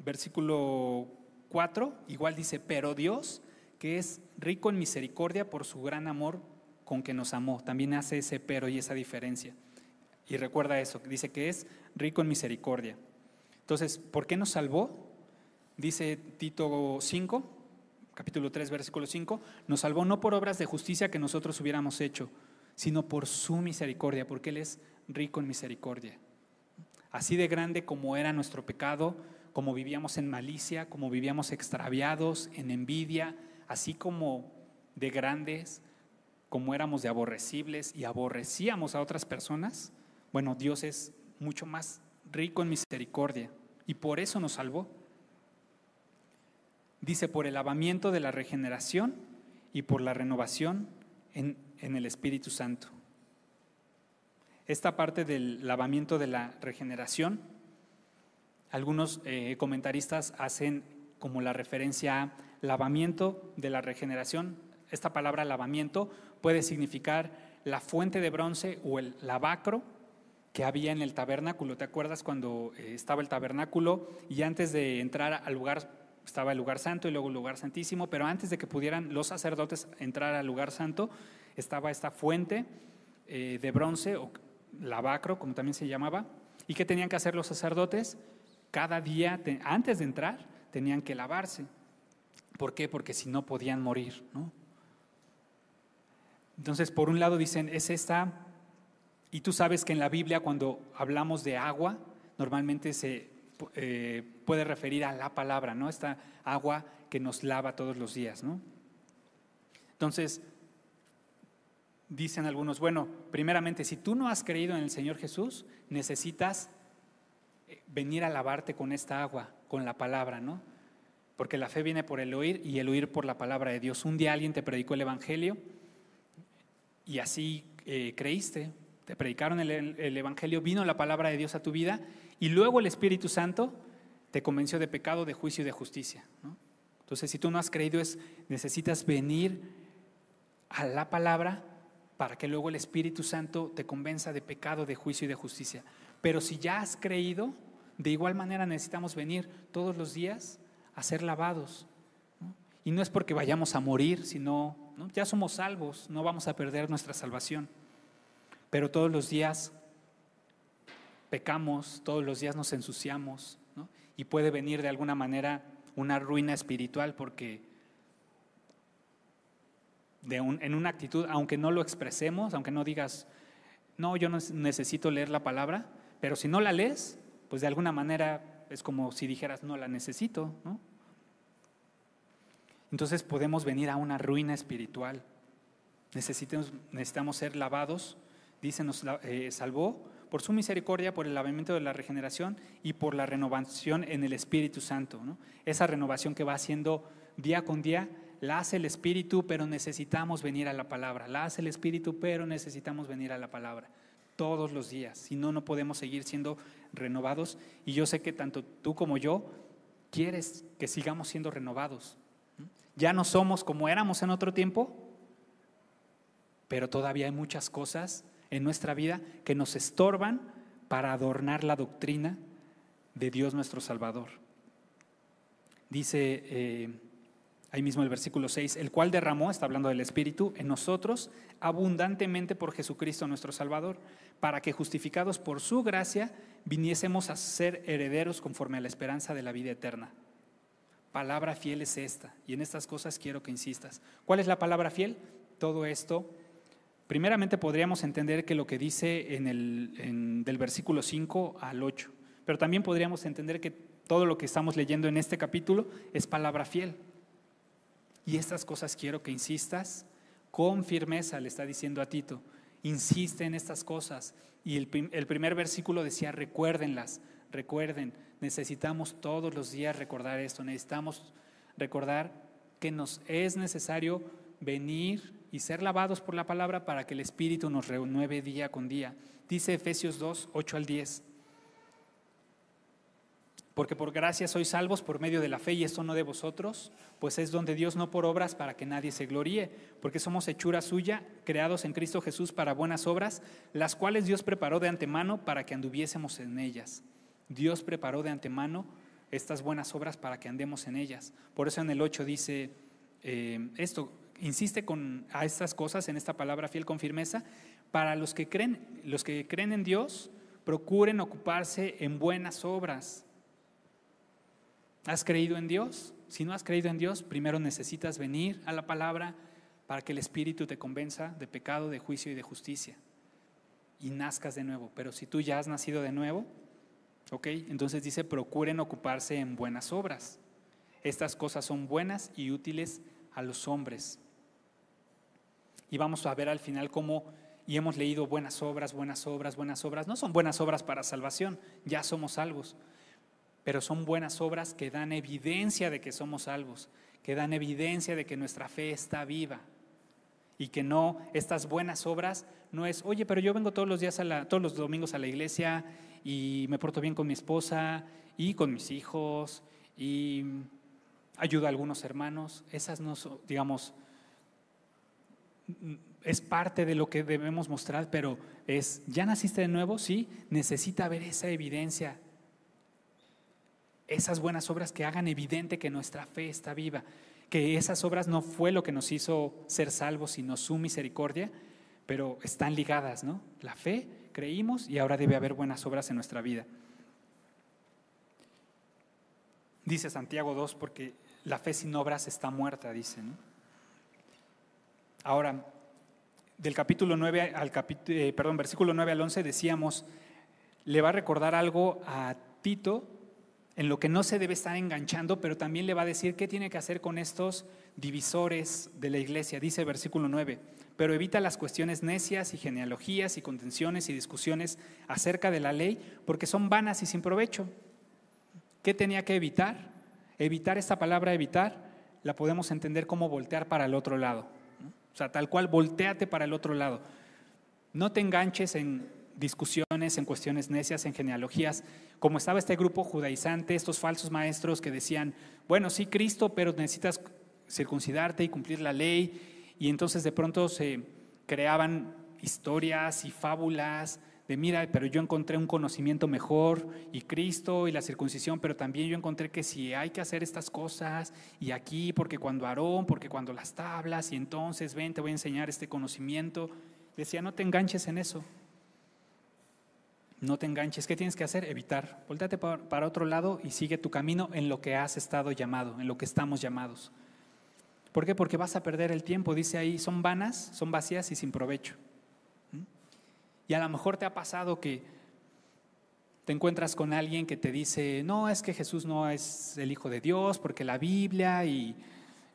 versículo 4, igual dice, pero Dios, que es rico en misericordia por su gran amor con que nos amó, también hace ese pero y esa diferencia. Y recuerda eso, dice que es rico en misericordia. Entonces, ¿por qué nos salvó? Dice Tito 5, capítulo 3, versículo 5, nos salvó no por obras de justicia que nosotros hubiéramos hecho, sino por su misericordia, porque Él es rico en misericordia. Así de grande como era nuestro pecado, como vivíamos en malicia, como vivíamos extraviados, en envidia, así como de grandes, como éramos de aborrecibles y aborrecíamos a otras personas, bueno, Dios es mucho más rico en misericordia y por eso nos salvó. Dice, por el lavamiento de la regeneración y por la renovación en, el Espíritu Santo. Esta parte del lavamiento de la regeneración, algunos eh, comentaristas hacen como la referencia a lavamiento de la regeneración. Esta palabra lavamiento puede significar la fuente de bronce o el lavacro que había en el tabernáculo. ¿Te acuerdas cuando eh, estaba el tabernáculo y antes de entrar al lugar estaba el lugar santo y luego el lugar santísimo, pero antes de que pudieran los sacerdotes entrar al lugar santo, estaba esta fuente eh, de bronce, o lavacro, como también se llamaba, y ¿qué tenían que hacer los sacerdotes? cada día, antes de entrar, tenían que lavarse. ¿Por qué? Porque si no podían morir, ¿no? Entonces, por un lado dicen, es esta, y tú sabes que en la Biblia cuando hablamos de agua, normalmente se eh, puede referir a la palabra, ¿no? Esta agua que nos lava todos los días, ¿no? Entonces, dicen algunos, bueno, primeramente, si tú no has creído en el Señor Jesús, necesitas eh, venir a lavarte con esta agua, con la palabra, ¿no? Porque la fe viene por el oír y el oír por la palabra de Dios. Un día alguien te predicó el Evangelio y así eh, creíste, te predicaron el, Evangelio, vino la palabra de Dios a tu vida y luego el Espíritu Santo te convenció de pecado, de juicio y de justicia. Entonces, si tú no has creído, es, necesitas venir a la palabra para que luego el Espíritu Santo te convenza de pecado, de juicio y de justicia. Pero si ya has creído, de igual manera necesitamos venir todos los días a ser lavados. Y no es porque vayamos a morir, sino ya somos salvos, no vamos a perder nuestra salvación. Pero todos los días pecamos, todos los días nos ensuciamos, y puede venir de alguna manera una ruina espiritual porque en una actitud, aunque no lo expresemos, aunque no digas, no, yo no necesito leer la palabra, pero si no la lees, pues de alguna manera es como si dijeras, no la necesito. Entonces podemos venir a una ruina espiritual. Necesitamos, necesitamos ser lavados, dice, nos eh, salvó por su misericordia, por el lavamiento de la regeneración y por la renovación en el Espíritu Santo. Esa renovación que va haciendo día con día, la hace el Espíritu, pero necesitamos venir a la palabra. La hace el Espíritu, pero necesitamos venir a la palabra todos los días. Si no, no podemos seguir siendo renovados. Y yo sé que tanto tú como yo quieres que sigamos siendo renovados. Ya no somos como éramos en otro tiempo, pero todavía hay muchas cosas en nuestra vida que nos estorban para adornar la doctrina de Dios nuestro Salvador. Dice eh, ahí mismo el versículo 6, el cual derramó, está hablando del Espíritu, en nosotros abundantemente por Jesucristo nuestro Salvador, para que justificados por su gracia viniésemos a ser herederos conforme a la esperanza de la vida eterna. Palabra fiel es esta, y en estas cosas quiero que insistas. ¿Cuál es la palabra fiel? Todo esto, primeramente podríamos entender que lo que dice en el, del versículo 5 al 8, pero también podríamos entender que todo lo que estamos leyendo en este capítulo es palabra fiel. Y estas cosas quiero que insistas con firmeza, le está diciendo a Tito, insiste en estas cosas. Y el, el primer versículo decía, recuérdenlas, recuerden, necesitamos todos los días recordar esto, necesitamos recordar que nos es necesario venir y ser lavados por la palabra para que el Espíritu nos renueve día con día. Dice Efesios 2, 8 al 10. Porque por gracia sois salvos por medio de la fe y esto no de vosotros, pues es donde Dios no por obras para que nadie se gloríe, porque somos hechura suya, creados en Cristo Jesús para buenas obras, las cuales Dios preparó de antemano para que anduviésemos en ellas. Dios preparó de antemano estas buenas obras para que andemos en ellas. Por eso en el 8 dice eh, esto, insiste con, a estas cosas, en esta palabra fiel con firmeza, para los que creen, los que creen en Dios, procuren ocuparse en buenas obras. ¿Has creído en Dios? Si no has creído en Dios, primero necesitas venir a la palabra para que el Espíritu te convenza de pecado, de juicio y de justicia. Y nazcas de nuevo. Pero si tú ya has nacido de nuevo, ¿Ok? Entonces dice, procuren ocuparse en buenas obras. Estas cosas son buenas y útiles a los hombres. Y vamos a ver al final cómo, y hemos leído buenas obras, buenas obras, buenas obras. No son buenas obras para salvación, ya somos salvos, pero son buenas obras que dan evidencia de que somos salvos, que dan evidencia de que nuestra fe está viva. Y que no, estas buenas obras no es, oye, pero yo vengo todos los días, a la, todos los domingos a la iglesia y me porto bien con mi esposa y con mis hijos y ayudo a algunos hermanos. Esas no son, digamos, es parte de lo que debemos mostrar, pero es, ¿ya naciste de nuevo? Sí, necesita ver esa evidencia, esas buenas obras que hagan evidente que nuestra fe está viva, que esas obras no fue lo que nos hizo ser salvos, sino su misericordia, pero están ligadas, ¿no? La fe creímos y ahora debe haber buenas obras en nuestra vida. Dice Santiago 2, porque la fe sin obras está muerta, dice. Ahora, del capítulo 9 al capítulo, eh, versículo 9 al 11 decíamos, le va a recordar algo a Tito en lo que no se debe estar enganchando, pero también le va a decir qué tiene que hacer con estos divisores de la iglesia. Dice versículo 9, pero evita las cuestiones necias y genealogías y contenciones y discusiones acerca de la ley, porque son vanas y sin provecho. ¿Qué tenía que evitar? Evitar esta palabra evitar la podemos entender como voltear para el otro lado. O sea, tal cual, volteate para el otro lado. No te enganches en discusiones, en cuestiones necias, en genealogías, como estaba este grupo judaizante, estos falsos maestros que decían, bueno, sí, Cristo, pero necesitas circuncidarte y cumplir la ley, y entonces de pronto se creaban historias y fábulas de, mira, pero yo encontré un conocimiento mejor, y Cristo y la circuncisión, pero también yo encontré que si hay que hacer estas cosas, y aquí, porque cuando Aarón, porque cuando las tablas, y entonces ven, te voy a enseñar este conocimiento, decía, no te enganches en eso. No te enganches. ¿Qué tienes que hacer? Evitar. Voltate para otro lado y sigue tu camino en lo que has estado llamado, en lo que estamos llamados. ¿Por qué? Porque vas a perder el tiempo. Dice ahí, son vanas, son vacías y sin provecho. Y a lo mejor te ha pasado que te encuentras con alguien que te dice, no, es que Jesús no es el Hijo de Dios, porque la Biblia y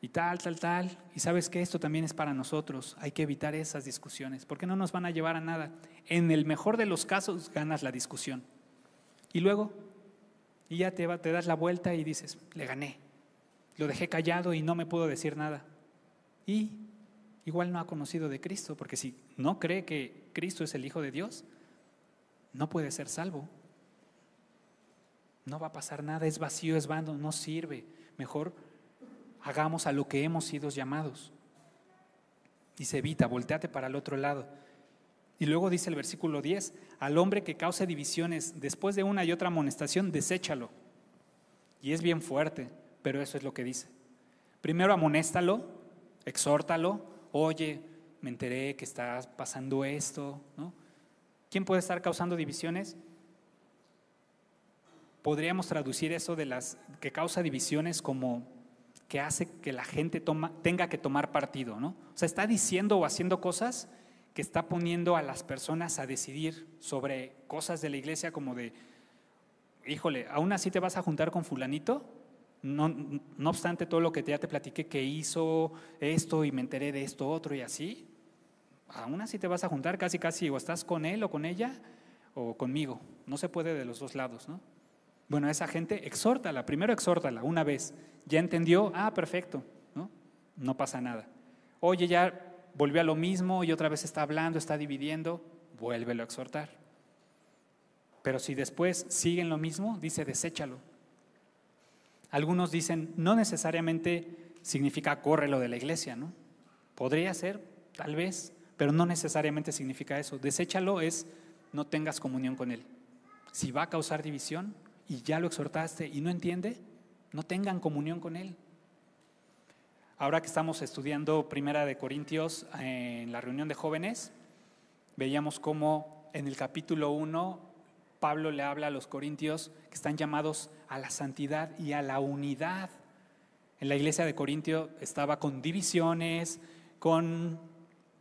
y tal, tal, tal. Y sabes que esto también es para nosotros. Hay que evitar esas discusiones, porque no nos van a llevar a nada. En el mejor de los casos ganas la discusión. Y luego, y ya te, te das la vuelta y dices, le gané. Lo dejé callado y no me puedo decir nada. Y igual no ha conocido de Cristo, porque si no cree que Cristo es el Hijo de Dios, no puede ser salvo. No va a pasar nada, es vacío, es vano, no sirve. Mejor hagamos a lo que hemos sido llamados. Se evita, volteate para el otro lado. Y luego dice el versículo 10, al hombre que cause divisiones después de una y otra amonestación, deséchalo. Y es bien fuerte, pero eso es lo que dice. Primero amonéstalo, exhórtalo, oye, me enteré que está pasando esto. ¿Quién puede estar causando divisiones? Podríamos traducir eso de las que causa divisiones como que hace que la gente tenga que tomar partido, ¿no? O sea, está diciendo o haciendo cosas que está poniendo a las personas a decidir sobre cosas de la iglesia como de, híjole, aún así te vas a juntar con fulanito, no, no obstante todo lo que ya te platiqué que hizo esto y me enteré de esto otro y así, aún así te vas a juntar casi casi o estás con él o con ella o conmigo, no se puede de los dos lados, ¿no? Bueno, esa gente exhórtala, primero exhórtala una vez. ¿Ya entendió? Ah, perfecto, ¿no? No pasa nada. Oye, ya volvió a lo mismo y otra vez está hablando, está dividiendo, vuélvelo a exhortar. Pero si después siguen lo mismo, dice, deséchalo. Algunos dicen, no necesariamente significa córrelo de la iglesia, ¿no? Podría ser, tal vez, pero no necesariamente significa eso. Deséchalo es no tengas comunión con él. Si va a causar división, y ya lo exhortaste y no entiende, no tengan comunión con él. Ahora que estamos estudiando Primera de Corintios eh, en la reunión de jóvenes, veíamos cómo en el capítulo 1 Pablo le habla a los corintios que están llamados a la santidad y a la unidad. En la iglesia de Corintio estaba con divisiones, con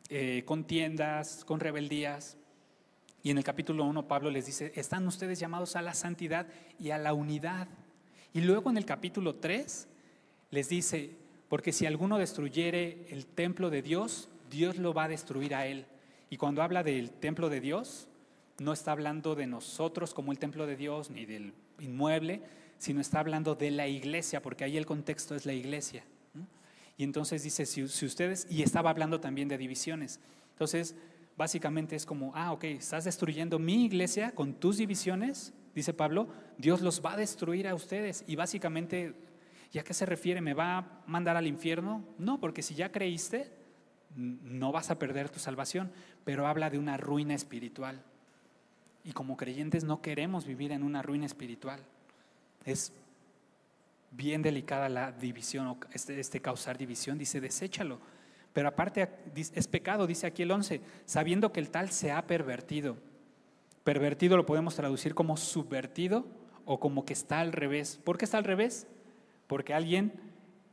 eh, contiendas, con rebeldías. Y en el capítulo 1 Pablo les dice, están ustedes llamados a la santidad y a la unidad. Y luego en el capítulo 3 les dice, porque si alguno destruyere el templo de Dios, Dios lo va a destruir a él. Y cuando habla del templo de Dios, no está hablando de nosotros como el templo de Dios, ni del inmueble, sino está hablando de la iglesia, porque ahí el contexto es la iglesia. Y entonces dice, si, ustedes, y estaba hablando también de divisiones. Entonces, básicamente es como, ah, ok, estás destruyendo mi iglesia con tus divisiones, dice Pablo, Dios los va a destruir a ustedes. Y básicamente, ¿y a qué se refiere? ¿Me va a mandar al infierno? No, porque si ya creíste, no vas a perder tu salvación, pero habla de una ruina espiritual. Y como creyentes no queremos vivir en una ruina espiritual. Es bien delicada la división, este, este causar división, dice, deséchalo pero aparte es pecado, dice aquí el 11, sabiendo que el tal se ha pervertido. Pervertido lo podemos traducir como subvertido o como que está al revés. ¿Por qué está al revés? porque alguien,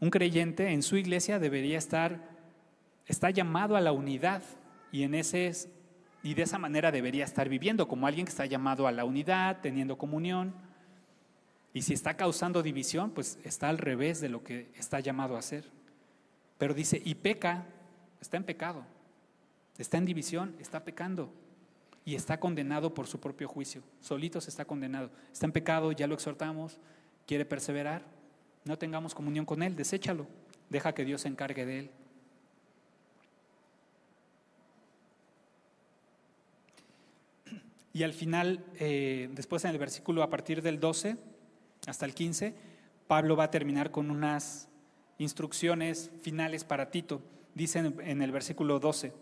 un creyente en su iglesia debería estar, está llamado a la unidad y en ese y de esa manera debería estar viviendo como alguien que está llamado a la unidad, teniendo comunión. Y si está causando división, pues está al revés de lo que está llamado a hacer. Pero dice, y peca, está en pecado, está en división, está pecando y está condenado por su propio juicio. Solito se está condenado. Está en pecado, ya lo exhortamos, quiere perseverar, no tengamos comunión con él, deséchalo, deja que Dios se encargue de él. Y al final, eh, después en el versículo a partir del 12 hasta el 15, Pablo va a terminar con unas instrucciones finales para Tito. Dice en el versículo 12,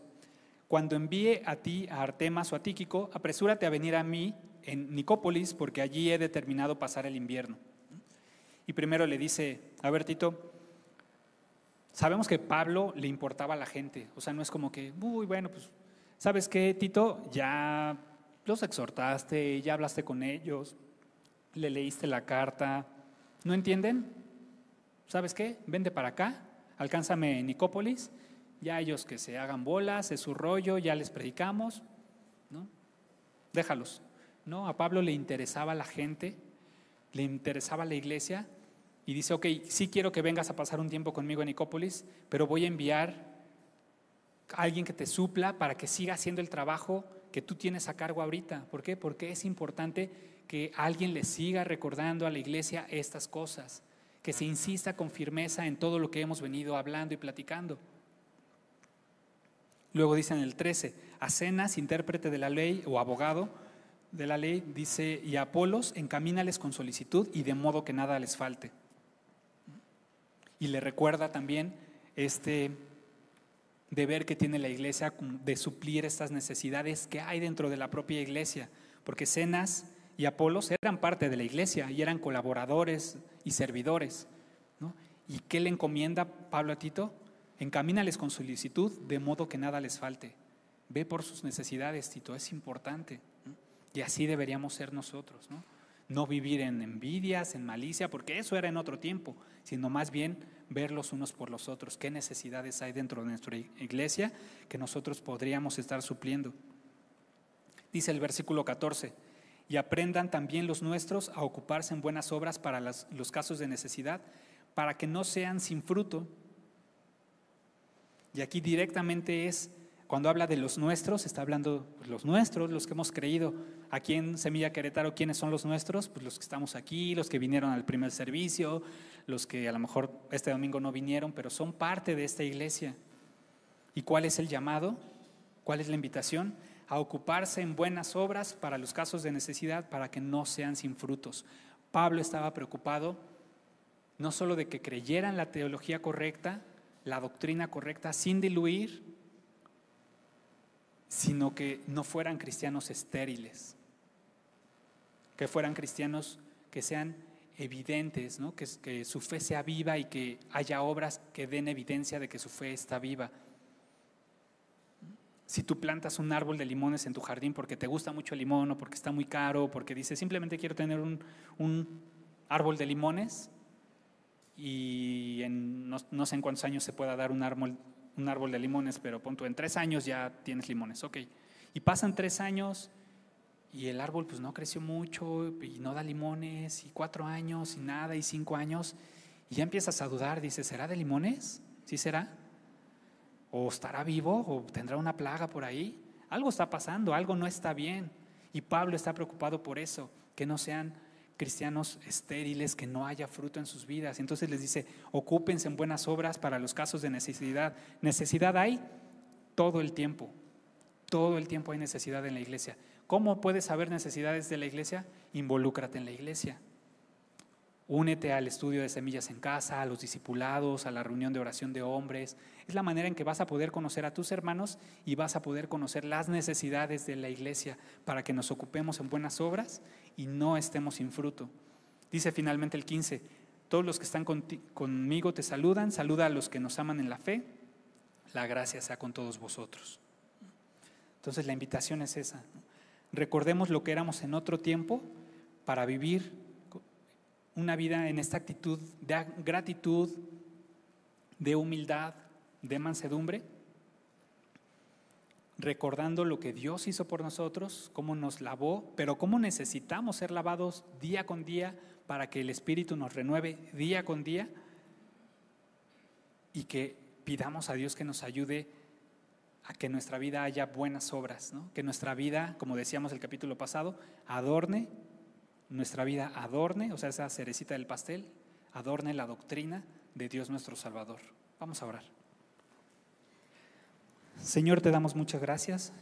cuando envíe a ti a Artemas o a Tíquico, apresúrate a venir a mí en Nicópolis, porque allí he determinado pasar el invierno. Y primero le dice, a ver Tito, sabemos que Pablo le importaba a la gente, o sea, no es como que, uy, bueno, pues, ¿sabes qué, Tito? Ya los exhortaste, ya hablaste con ellos, le leíste la carta, ¿no entienden? ¿Sabes qué? Vende para acá, alcánzame en Nicópolis, ya ellos que se hagan bolas, es su rollo, ya les predicamos, ¿no? Déjalos. ¿No? A Pablo le interesaba la gente, le interesaba la iglesia y dice, ok, sí quiero que vengas a pasar un tiempo conmigo en Nicópolis, pero voy a enviar a alguien que te supla para que siga haciendo el trabajo que tú tienes a cargo ahorita. ¿Por qué? Porque es importante que alguien le siga recordando a la iglesia estas cosas, que se insista con firmeza en todo lo que hemos venido hablando y platicando. Luego dice en el 13, Acenas, intérprete de la ley o abogado de la ley, dice, y a Apolos, encamínales con solicitud y de modo que nada les falte. Y le recuerda también este deber que tiene la iglesia de suplir estas necesidades que hay dentro de la propia iglesia, porque Cenas y Apolos eran parte de la iglesia y eran colaboradores y servidores. ¿Y qué le encomienda Pablo a Tito? Encamínales con solicitud de modo que nada les falte. Ve por sus necesidades, Tito, es importante. Y así deberíamos ser nosotros. ¿no? No vivir en envidias, en malicia, porque eso era en otro tiempo, sino más bien ver los unos por los otros, qué necesidades hay dentro de nuestra iglesia que nosotros podríamos estar supliendo. Dice el versículo 14, y aprendan también los nuestros a ocuparse en buenas obras para los casos de necesidad, para que no sean sin fruto. Y aquí directamente es cuando habla de los nuestros, está hablando de los nuestros, los que hemos creído. Aquí en Semilla Querétaro, ¿quiénes son los nuestros? Pues los que estamos aquí, los que vinieron al primer servicio, los que a lo mejor este domingo no vinieron, pero son parte de esta iglesia. ¿Y cuál es el llamado? ¿Cuál es la invitación? A ocuparse en buenas obras para los casos de necesidad, para que no sean sin frutos. Pablo estaba preocupado no solo de que creyeran la teología correcta, la doctrina correcta, sin diluir sino que no fueran cristianos estériles, que fueran cristianos que sean evidentes, que, su fe sea viva y que haya obras que den evidencia de que su fe está viva. Si tú plantas un árbol de limones en tu jardín porque te gusta mucho el limón o porque está muy caro, o porque dices simplemente quiero tener un, árbol de limones y no, no, sé en cuántos años se pueda dar un árbol, un árbol de limones, pero punto, en tres años ya tienes limones, ok. Y pasan tres años y el árbol pues no creció mucho y no da limones, y cuatro años y nada, y cinco años, y ya empiezas a dudar, dices, ¿será de limones? ¿Sí será? ¿O estará vivo? ¿O tendrá una plaga por ahí? Algo está pasando, algo no está bien. Y Pablo está preocupado por eso, que no sean cristianos estériles, que no haya fruto en sus vidas. Entonces les dice, ocúpense en buenas obras para los casos de necesidad. Necesidad hay todo el tiempo, todo el tiempo hay necesidad en la iglesia. ¿Cómo puedes saber necesidades de la iglesia? Involúcrate en la iglesia. Únete al estudio de semillas en casa, a los discipulados, a la reunión de oración de hombres. Es la manera en que vas a poder conocer a tus hermanos y vas a poder conocer las necesidades de la iglesia para que nos ocupemos en buenas obras y no estemos sin fruto. Dice finalmente el 15, todos los que están conmigo te saludan, saluda a los que nos aman en la fe, la gracia sea con todos vosotros. Entonces la invitación es esa. Recordemos lo que éramos en otro tiempo para vivir una vida en esta actitud de gratitud, de humildad, de mansedumbre, recordando lo que Dios hizo por nosotros, cómo nos lavó, pero cómo necesitamos ser lavados día con día para que el Espíritu nos renueve día con día y que pidamos a Dios que nos ayude a que nuestra vida haya buenas obras, que nuestra vida, como decíamos el capítulo pasado, adorne, nuestra vida adorne, o sea, esa cerecita del pastel, adorne la doctrina de Dios nuestro Salvador. Vamos a orar. Señor, te damos muchas gracias.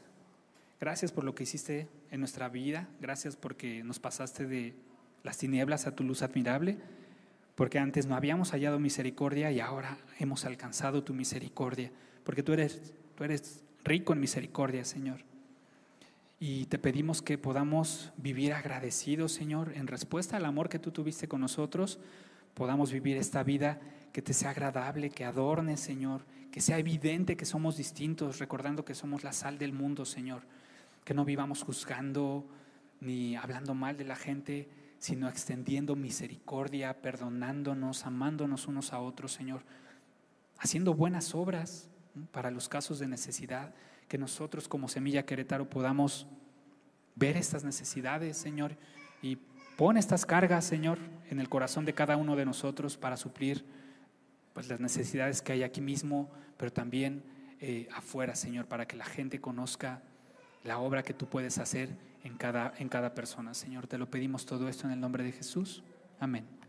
Gracias por lo que hiciste en nuestra vida. Gracias porque nos pasaste de las tinieblas a tu luz admirable. Porque antes no habíamos hallado misericordia y ahora hemos alcanzado tu misericordia. Porque tú eres, tú eres rico en misericordia, Señor. Y te pedimos que podamos vivir agradecidos, Señor, en respuesta al amor que tú tuviste con nosotros. Podamos vivir esta vida que te sea agradable, que adorne, Señor, que sea evidente que somos distintos, recordando que somos la sal del mundo, Señor, que no vivamos juzgando ni hablando mal de la gente, sino extendiendo misericordia, perdonándonos, amándonos unos a otros, Señor, haciendo buenas obras para los casos de necesidad, que nosotros como Semilla Querétaro podamos ver estas necesidades, Señor, y pon estas cargas, Señor, en el corazón de cada uno de nosotros para suplir pues, las necesidades que hay aquí mismo, pero también eh, afuera, Señor, para que la gente conozca la obra que tú puedes hacer en cada, en cada persona. Señor, te lo pedimos todo esto en el nombre de Jesús. Amén.